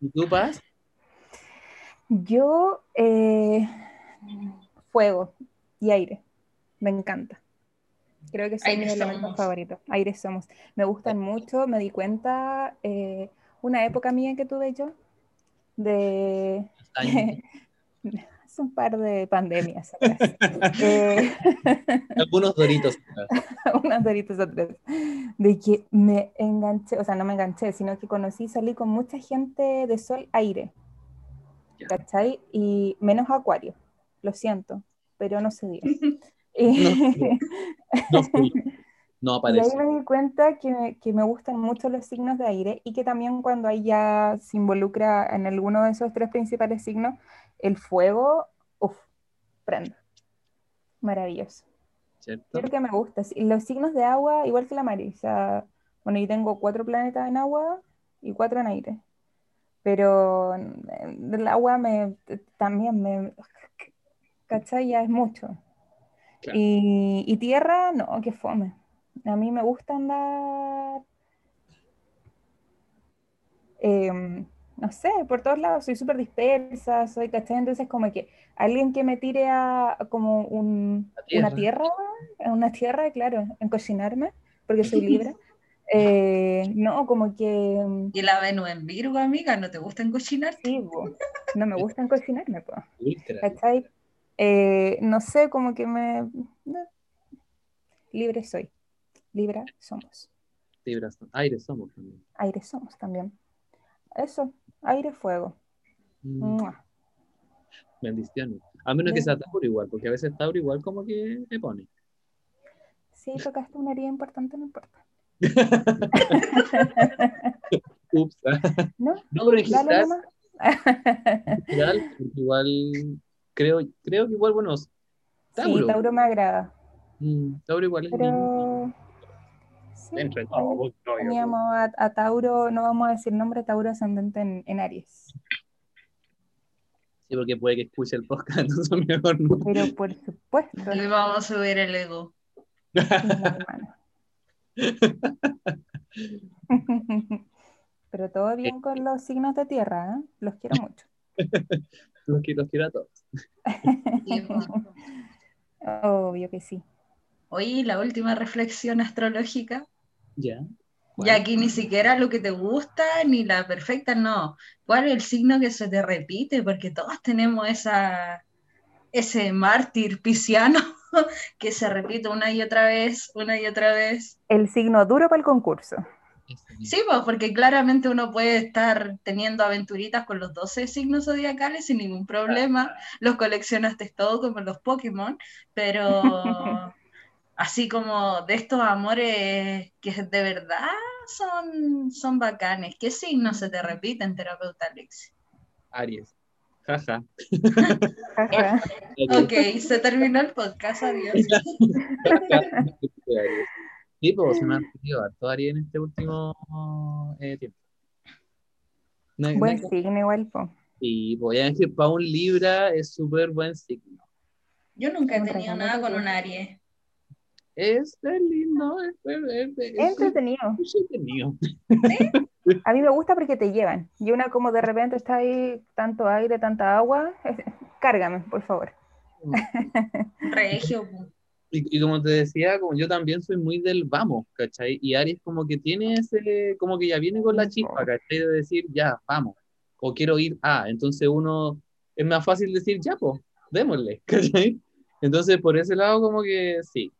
¿Y tú, Paz? Yo, eh, fuego y aire. Me encanta. Creo que son Aire mis elementos somos. favoritos. Aire somos. Me gustan mucho. Me di cuenta eh, una época mía que tuve yo de hace un par de pandemias atrás. Eh, Algunos doritos. unas doritos atrás, de que me enganché, o sea, no me enganché, sino que conocí, salí con mucha gente de sol aire. ¿cachai? Y menos acuario, lo siento, pero no se dio. Y, No fui. No y ahí me di cuenta que me, que me gustan mucho los signos de aire y que también cuando ahí ya se involucra en alguno de esos tres principales signos, el fuego, uff, prende. Maravilloso. ¿Cierto? Creo que me gusta. Los signos de agua, igual que la Mari. O sea, bueno, yo tengo cuatro planetas en agua y cuatro en aire. Pero el agua me también me. ¿Cachai? Ya es mucho. Claro. Y, y tierra, no, que fome. A mí me gusta andar. em, no sé, por todos lados, soy súper dispersa, soy, ¿cachai? Entonces, como que alguien que me tire a a como un, una tierra. una tierra, claro, en cocinarme, porque soy libre. eh, no, como que mm, Y la Venus en Virgo, amiga, ¿no te gusta cocinar? sí, no me gusta cocinarme, pues. Eh, no sé, como que me... no. Libre soy. Libra somos. Libras, aire somos también. Aire somos también. Eso, aire, fuego. Mm, bendiciones. A menos que sea Tauro igual, porque a veces Tauro igual como que me pone. Si tocaste una herida importante, no importa. Ups. ¿No? No, pero en general, igual creo, creo que igual, bueno, Tauro. Sí, Tauro me agrada. Mm, Tauro igual es lindo. Pero. Sí, Dentro de ahí todo, no, yo- teníamos a, a Tauro, no vamos a decir nombre, Tauro ascendente en, en Aries. Sí, porque puede que escuche el podcast, entonces mejor no. Pero por supuesto, Le vamos a subir el ego. Pero todo bien con los signos de tierra, ¿eh? Los quiero mucho. Los quiero, los quiero a todos. Obvio que sí. Oye, la última reflexión astrológica. Ya. Ya aquí ni siquiera lo que te gusta ni la perfecta, no. ¿Cuál es el signo que se te repite? Porque todos tenemos esa, ese mártir pisciano que se repite una y otra vez, una y otra vez. El signo duro para el concurso. Mismo. Sí, pues porque claramente uno puede estar teniendo aventuritas con los 12 signos zodiacales sin ningún problema. Los coleccionaste todo como los Pokémon, pero así como de estos amores que de verdad son, son bacanes. ¿Qué signos se te repiten, terapeuta Alex? Aries. Jaja. Jaja. Ok, se terminó el podcast, adiós. Sí, pues se me han repetido harto Aries en este último eh, tiempo. No hay- no hay Buen signo igual, po. Sí, pues ya es que para un Libra es súper buen signo. Yo nunca he tenido nada con un Aries. Es es lindo, es, es, es- es- Entretenido. es entretenido. A mí me gusta porque te llevan. Y una como de repente está ahí, tanto aire, tanta agua. Cárgame, por favor. Regio, pu. Y, y como te decía, como yo también soy muy del vamos, ¿cachai? Y Aries como que tiene ese, como que ya viene con la chispa, ¿cachai? De decir, ya, vamos, o quiero ir a, entonces uno, es más fácil decir, ya, pues, démosle, ¿cachai? Entonces por ese lado como que sí.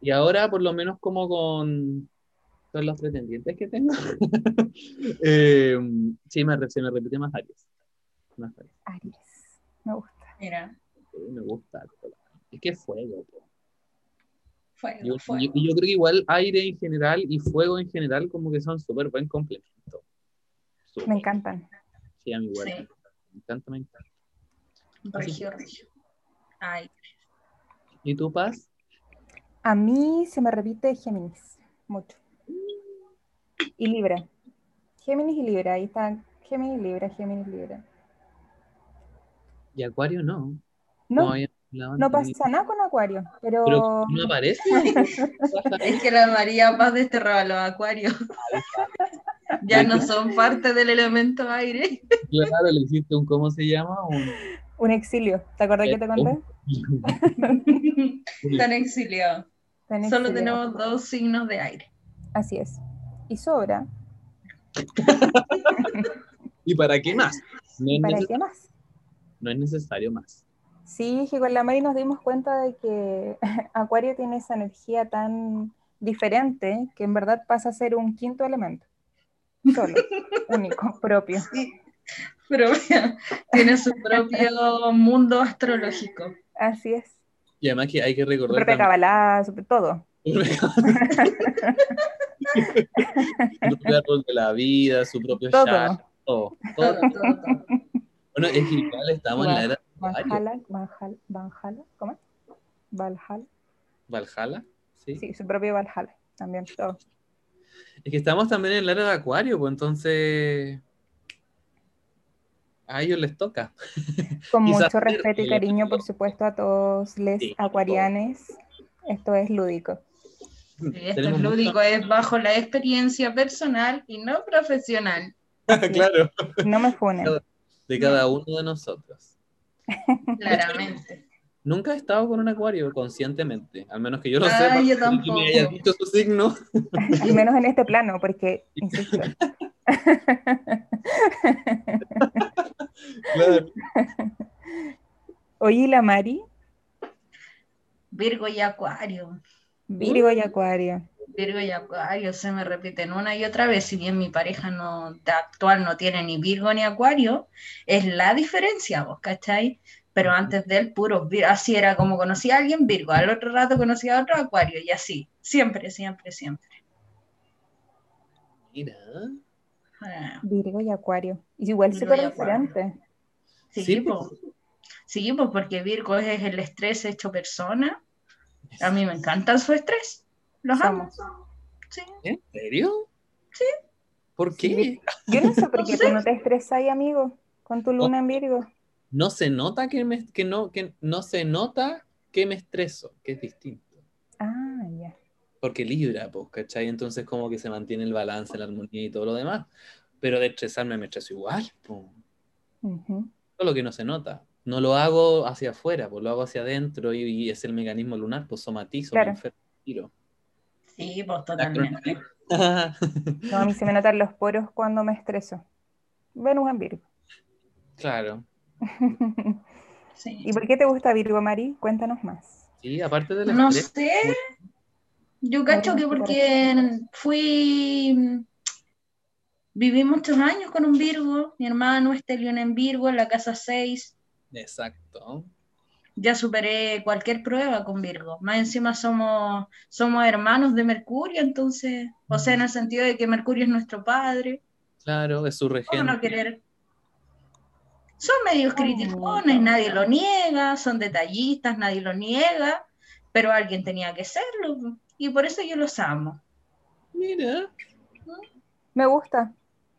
Y ahora por lo menos como con, con los pretendientes que tengo, eh, sí, me, se me repite más Aries. Más Aries. Aries. Me gusta. Mira, Sí, me gusta. Es que es fuego, po. Fuego, Yo, fuego. yo- y yo creo que igual aire en general y fuego en general como que son súper buen complemento. Me encantan. Sí, a mí igual. Sí. Me encanta, me encanta. Regio, regio. Ay, ¿Y tú, Paz? A mí se me repite Géminis. Mucho. Y Libra. Géminis y Libra. Ahí está. Géminis, Libra, Géminis, Libra. Y Acuario no. No, no pasa nada con Acuario, pero, Pero no aparece. es que la María Paz desterraba a los acuarios. ya no son parte del elemento aire. claro, le hiciste un, ¿cómo se llama? Un, un exilio. ¿Te acordás que te conté? Están exiliados. En Solo exilio. tenemos dos signos de aire. Así es. Y sobra. ¿Y para qué más? No ¿Para neces- qué más? no es necesario más. Sí, con la Mari nos dimos cuenta de que Acuario tiene esa energía tan diferente que en verdad pasa a ser un quinto elemento. Solo, único, propio. Pero tiene su propio mundo astrológico. Así es. Y además que hay que Su recordar propia también- cabalá, su- todo. su propio árbol de la vida, su propio Todo. chakra, todo, Todo, todo. todo, todo. Bueno, es que igual estamos en la era. Valhalla, Valhalla, Valhalla, ¿cómo es? Valhalla. Valhalla, ¿sí? Sí, su propio Valhalla. También todo. Es que estamos también en la era de Acuario, pues entonces a ellos les toca. Con mucho respeto y el cariño, por supuesto, a todos los Sí, acuarianes. Esto es lúdico. Esto es mucho- lúdico, es bajo la experiencia personal y no profesional. claro, No me funen. de cada uno de nosotros. Claramente. Nunca he estado con un acuario conscientemente, al menos que yo lo Ah, sepa. yo que tampoco. me haya dicho su signo. Al menos en este plano, porque, insisto, Claro. oye, la Mari, Virgo y Acuario. Virgo y Acuario. Virgo y Acuario se me repiten una y otra vez, si bien mi pareja no, actual no tiene ni Virgo ni Acuario, es la diferencia, vos, ¿cachai? Pero antes de él, puro Vir- así era como conocía a alguien Virgo, al otro rato conocía a otro Acuario, y así, siempre, siempre, siempre. Mira, Ah, Virgo y Acuario. Y igual Virgo súper diferente. Sí, Sí, po. Sí, pues porque Virgo es el estrés hecho persona. A mí me encanta su estrés. Los amo. Sí. ¿En serio? Sí. ¿Por qué? Yo no sé por No qué sé. tú no te estresas ahí, amigo, con tu luna en Virgo. No se nota que me que no que no se nota que me estreso, que es distinto. Ah, ya. Porque Libra, pues, ¿cachai? Entonces como que se mantiene el balance, la armonía y todo lo demás. Pero de estresarme me estreso igual, pues. Ujú. Solo que no se nota. No lo hago hacia afuera, pues lo hago hacia adentro y, y es el mecanismo lunar, pues somatizo, Claro. me enfermo, tiro. Sí, pues totalmente. No, a mí se me notan los poros cuando me estreso. Venus en Virgo. claro. Sí. ¿Y por qué te gusta Virgo, Mari? Cuéntanos más. Sí, aparte del No estrés, sé. Yo cacho que porque fui. Viví muchos años con un Virgo. Mi hermano este león en Virgo, en la casa 6. Exacto. Ya superé cualquier prueba con Virgo. Más encima somos, somos hermanos de Mercurio, entonces. O sea, en el sentido de que Mercurio es nuestro padre. Claro, es su ¿Cómo regente. no querer? Son medios criticones, nadie lo niega, son detallistas, nadie lo niega, pero alguien tenía que serlo. Y por eso yo los amo. Mira. Me gusta.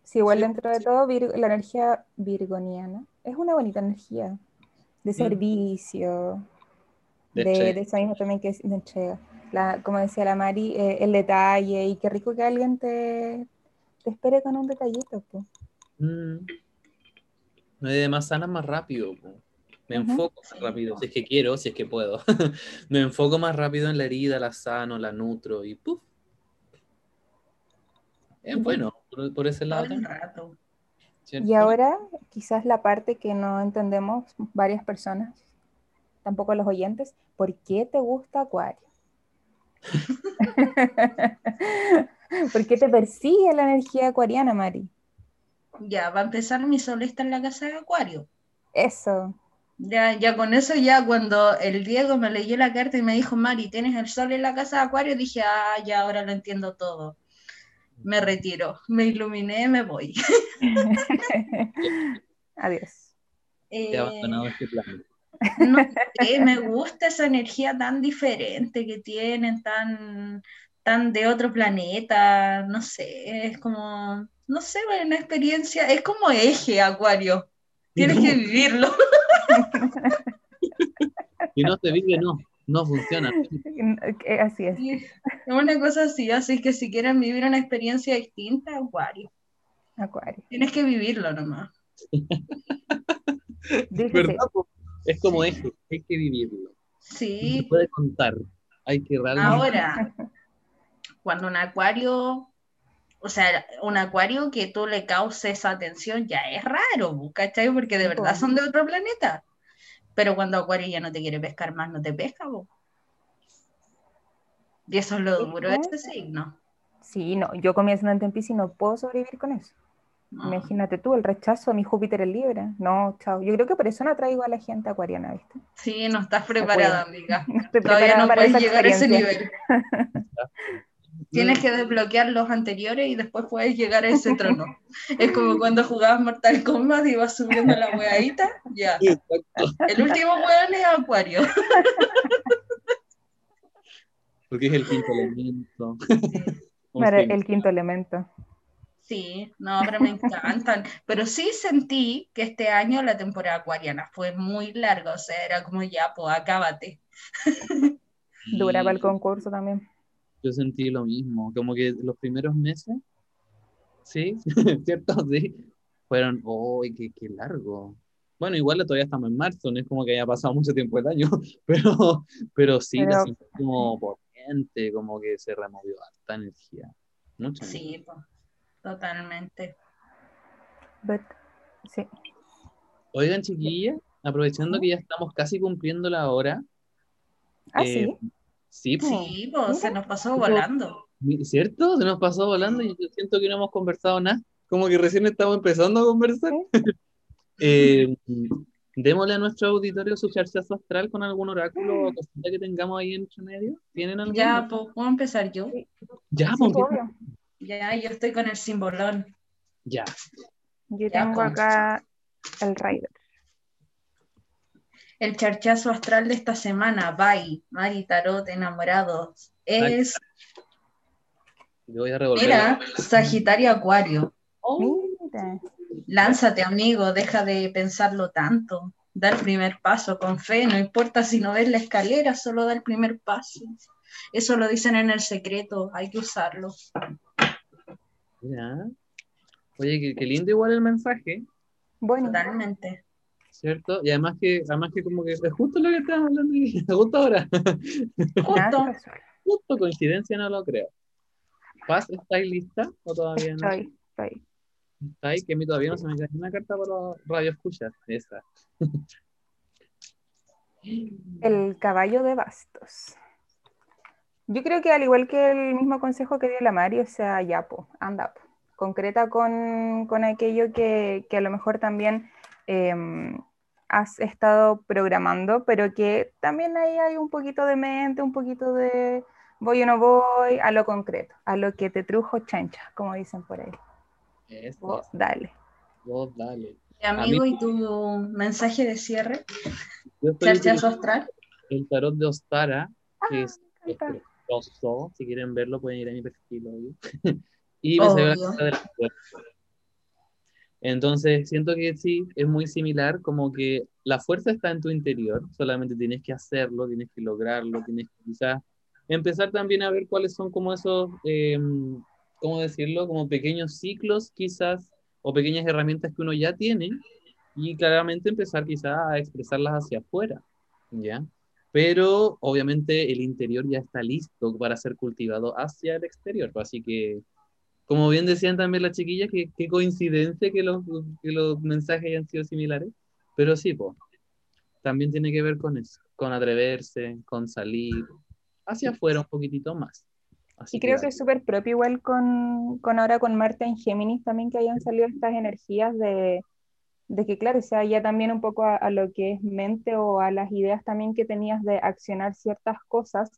Sí, igual Sí. dentro de todo, Virgo- la energía virgoniana es una bonita energía de servicio, De de, eso mismo también que es de entrega. La, como decía la Mari, eh, el detalle y qué rico que alguien te, te espere con un detallito. po. Mm. No hay de más sanas más rápido. po. Me enfoco más rápido, si es que quiero, si es que puedo. Me enfoco más rápido en la herida, la sano, la nutro y ¡puf! Es bueno, por, por ese lado también, rato. ¿Cierto? Y ahora, quizás la parte que no entendemos varias personas, tampoco los oyentes, ¿por qué te gusta Acuario? ¿Por qué te persigue la energía acuariana, Mari? Ya, va a empezar mi sol está en la casa de Acuario. Eso. Ya, ya con eso, ya cuando el Diego me leyó la carta y me dijo, Mari, ¿tienes el sol en la casa de Acuario? Dije, ah, ya ahora lo entiendo todo. Me retiro, me iluminé, me voy. Adiós. He Eh, abandonado este plan. no sé, me gusta esa energía tan diferente que tienen, tan, tan de otro planeta, no sé, es como, no sé, una experiencia, es como eje, Acuario, tienes que vivirlo. Si no se vive, no, no funciona. Eh, Así es. Sí, Es una cosa así, así que si quieren vivir una experiencia distinta, Acuario, Acuario. tienes que vivirlo nomás. ¿Verdad? Es como eso, hay que vivirlo. No se Sí, puede contar, hay que realmente... ahora, cuando un acuario, o sea, un acuario que tú le causes atención ya es raro, ¿cachai? Porque de Sí, verdad po. son de otro planeta. Pero cuando acuario ya no te quiere pescar más, no te pesca, po. Y eso es lo duro de po. ese signo. Sí, no, yo con mi ascendente en Piscis no puedo sobrevivir con eso. No. Imagínate tú, el rechazo a mi Júpiter en Libre. No, chao. Yo creo que por eso no atraigo a la gente acuariana, ¿viste? Sí, no estás preparada, amiga. No estoy Todavía preparada no para puedes esa llegar a ese nivel. Tienes que desbloquear los anteriores y después puedes llegar a ese trono. Es como cuando jugabas Mortal Kombat y vas subiendo la weadita. Ya. Exacto, El último weón es Acuario. porque es el quinto elemento. Fin. el quinto elemento. Sí, no, pero me encantan. Pero sí sentí que este año la temporada acuariana fue muy larga. O sea, era como ya, pues acábate. Dura para el concurso también. Yo sentí lo mismo, como que los primeros meses, sí, ¿cierto? Sí, fueron, ¡oh, qué, qué largo! Bueno, igual todavía estamos en marzo, no es como que haya pasado mucho tiempo el año, pero, pero sí, la Pero- sentí como potente, como que se removió harta energía. Mucha. Sí, pues, totalmente. But, sí. Oigan, chiquillas, aprovechando que ya estamos casi cumpliendo la hora, Ah, eh, sí. Sí, pues, Sí, pues se nos pasó volando. ¿cierto? Se nos pasó volando y yo siento que no hemos conversado nada, como que recién estamos empezando a conversar. Eh, démosle a nuestro auditorio su charchazo astral con algún oráculo o cosita que tengamos ahí entre medio. ¿Tienen algo? Ya, pues, ¿puedo empezar yo? ya, Sí, pues. Ya, yo estoy con el simbolón. Ya. Yo Ya, tengo acá el Rider. El charchazo astral de esta semana, bye, Mari Tarot, enamorados, es, Yo voy a revolver. mira, Sagitario Acuario. Mira. Lánzate, amigo, deja de pensarlo tanto. Da el primer paso con fe, no importa si no ves la escalera, solo da el primer paso. Eso lo dicen en el secreto, hay que usarlo. Mira. Oye, qué, qué lindo igual el mensaje, Bueno, Totalmente. ¿Cierto? Y además que, además que como que es justo lo que estábamos hablando, y- justo ahora. Justo. coincidencia, no lo creo. Paz, ¿estáis lista o todavía no? Estoy, estoy. ¿Estáis? Que a mí todavía no se me cae una carta para radio escuchas. Esa. El caballo de bastos. Yo creo que al igual que el mismo consejo que dio la Mari, o sea, ya, po, anda, po. concreta con, con aquello que, que a lo mejor también em, has estado programando, pero que también ahí hay un poquito de mente, un poquito de voy o no voy, a lo concreto, a lo que te trujo chancha, como dicen por ahí. Eso. Vos, dale. Vos dale. Y amigo, mí- ¿y tu mensaje de cierre? Charchazo astral. el tarot de Ostara, que es precioso. Si quieren verlo, pueden ir a mi perfil, obvio. y me salió la Obvio. carta de la fuerza. Entonces, siento que sí, es muy similar, como que la fuerza está en tu interior, solamente tienes que hacerlo, tienes que lograrlo, tienes que quizás empezar también a ver cuáles son como esos, eh, ¿cómo decirlo? Como pequeños ciclos quizás, o pequeñas herramientas que uno ya tiene, y claramente empezar quizás a expresarlas hacia afuera, ¿ya? Pero obviamente el interior ya está listo para ser cultivado hacia el exterior, así que como bien decían también las chiquillas, que qué coincidencia que los, que los mensajes hayan sido similares, pero sí, pues, también tiene que ver con eso, con atreverse, con salir hacia afuera un poquitito más. Así Y creo que dale. es súper propio igual con, con ahora con Marta en Géminis también que hayan salido estas energías de, de que claro, o sea, ya también un poco a, a lo que es mente o a las ideas también que tenías de accionar ciertas cosas,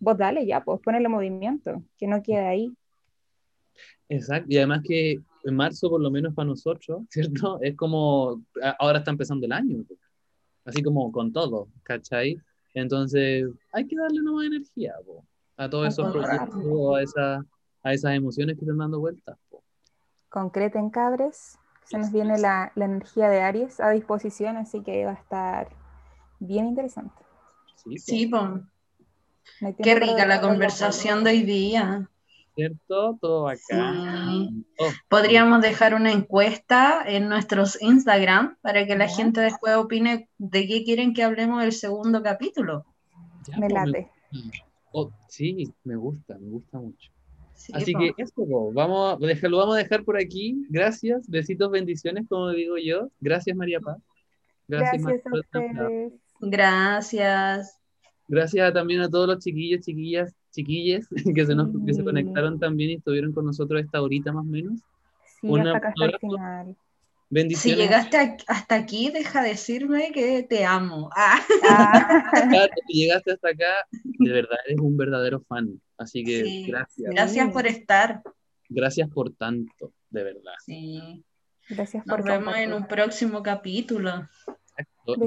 vos dale ya, pues ponele movimiento, que no quede ahí. Exacto, y además que en marzo, por lo menos para nosotros, ¿cierto? Es como, a- ahora está empezando el año, así como con todo, ¿cachai? Entonces, hay que darle nueva energía, po, a todos esos proyectos, a, esa- a esas emociones que están dando vueltas. po. Concreten cabres, se nos viene la, la energía de Aries a disposición, así que va a estar bien interesante. Sí, po, Sí, po. Qué rica la conversación de hoy día. ¿Cierto? Todo acá. Sí. Oh, Podríamos dejar una encuesta en nuestros Instagram para que la gente después opine de qué quieren que hablemos del segundo capítulo. ya, Me late. oh, sí, me gusta, me gusta mucho. Sí, Así po. que eso, vamos a, dejar- lo vamos a dejar por aquí. Gracias, besitos, bendiciones, como digo yo. Gracias, María Paz. Gracias María a ustedes. Gracias. Gracias también a todos los chiquillos, chiquillas, chiquilles que se, nos, que se Sí. conectaron también y estuvieron con nosotros esta horita más o menos. Sí, Una- hasta acá hasta el final. Si llegaste a- hasta aquí, deja de decirme que te amo. Ah, Ah, si llegaste hasta acá, de verdad eres un verdadero fan. Así que Sí. gracias. gracias por estar. Gracias por tanto, de verdad. Sí. gracias Nos por vemos compartir. en un próximo capítulo.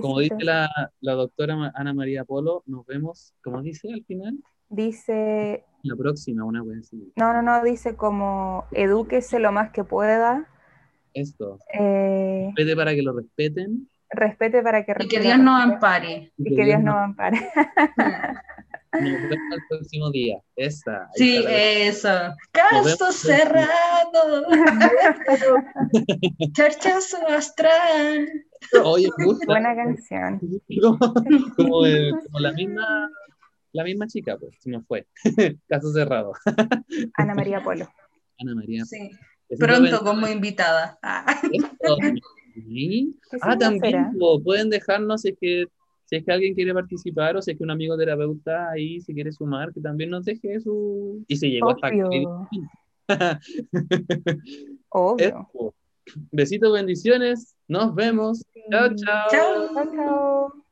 Como dice la, la doctora Ana María Polo, nos vemos, como dice al final, Dice, la próxima, una vez así. no, no, no, dice como edúquese lo más que pueda, Esto. eh, Respete para que lo respeten. respete para que Y que Dios nos ampare. y que Dios nos ampare. Nos vemos el próximo día. Esa. Sí, eso. Caso cerrado. Charchazo astral. Oye, gusta. Buena canción. como, como el- como la misma la misma chica, pues, se nos fue. Caso cerrado. Ana María Polo. Ana María. Sí. Pronto como invitada. Ah. bendiciones. Sí. ¿Qué Ah, también po, pueden dejarnos si es que si es que alguien quiere participar o si es que un amigo terapeuta ahí se quiere sumar, que también nos deje su... Y si llegó hasta aquí. Obvio. Obvio. Eso. Besitos, bendiciones. Nos vemos. Chao, chao. Chao. Chao, chao.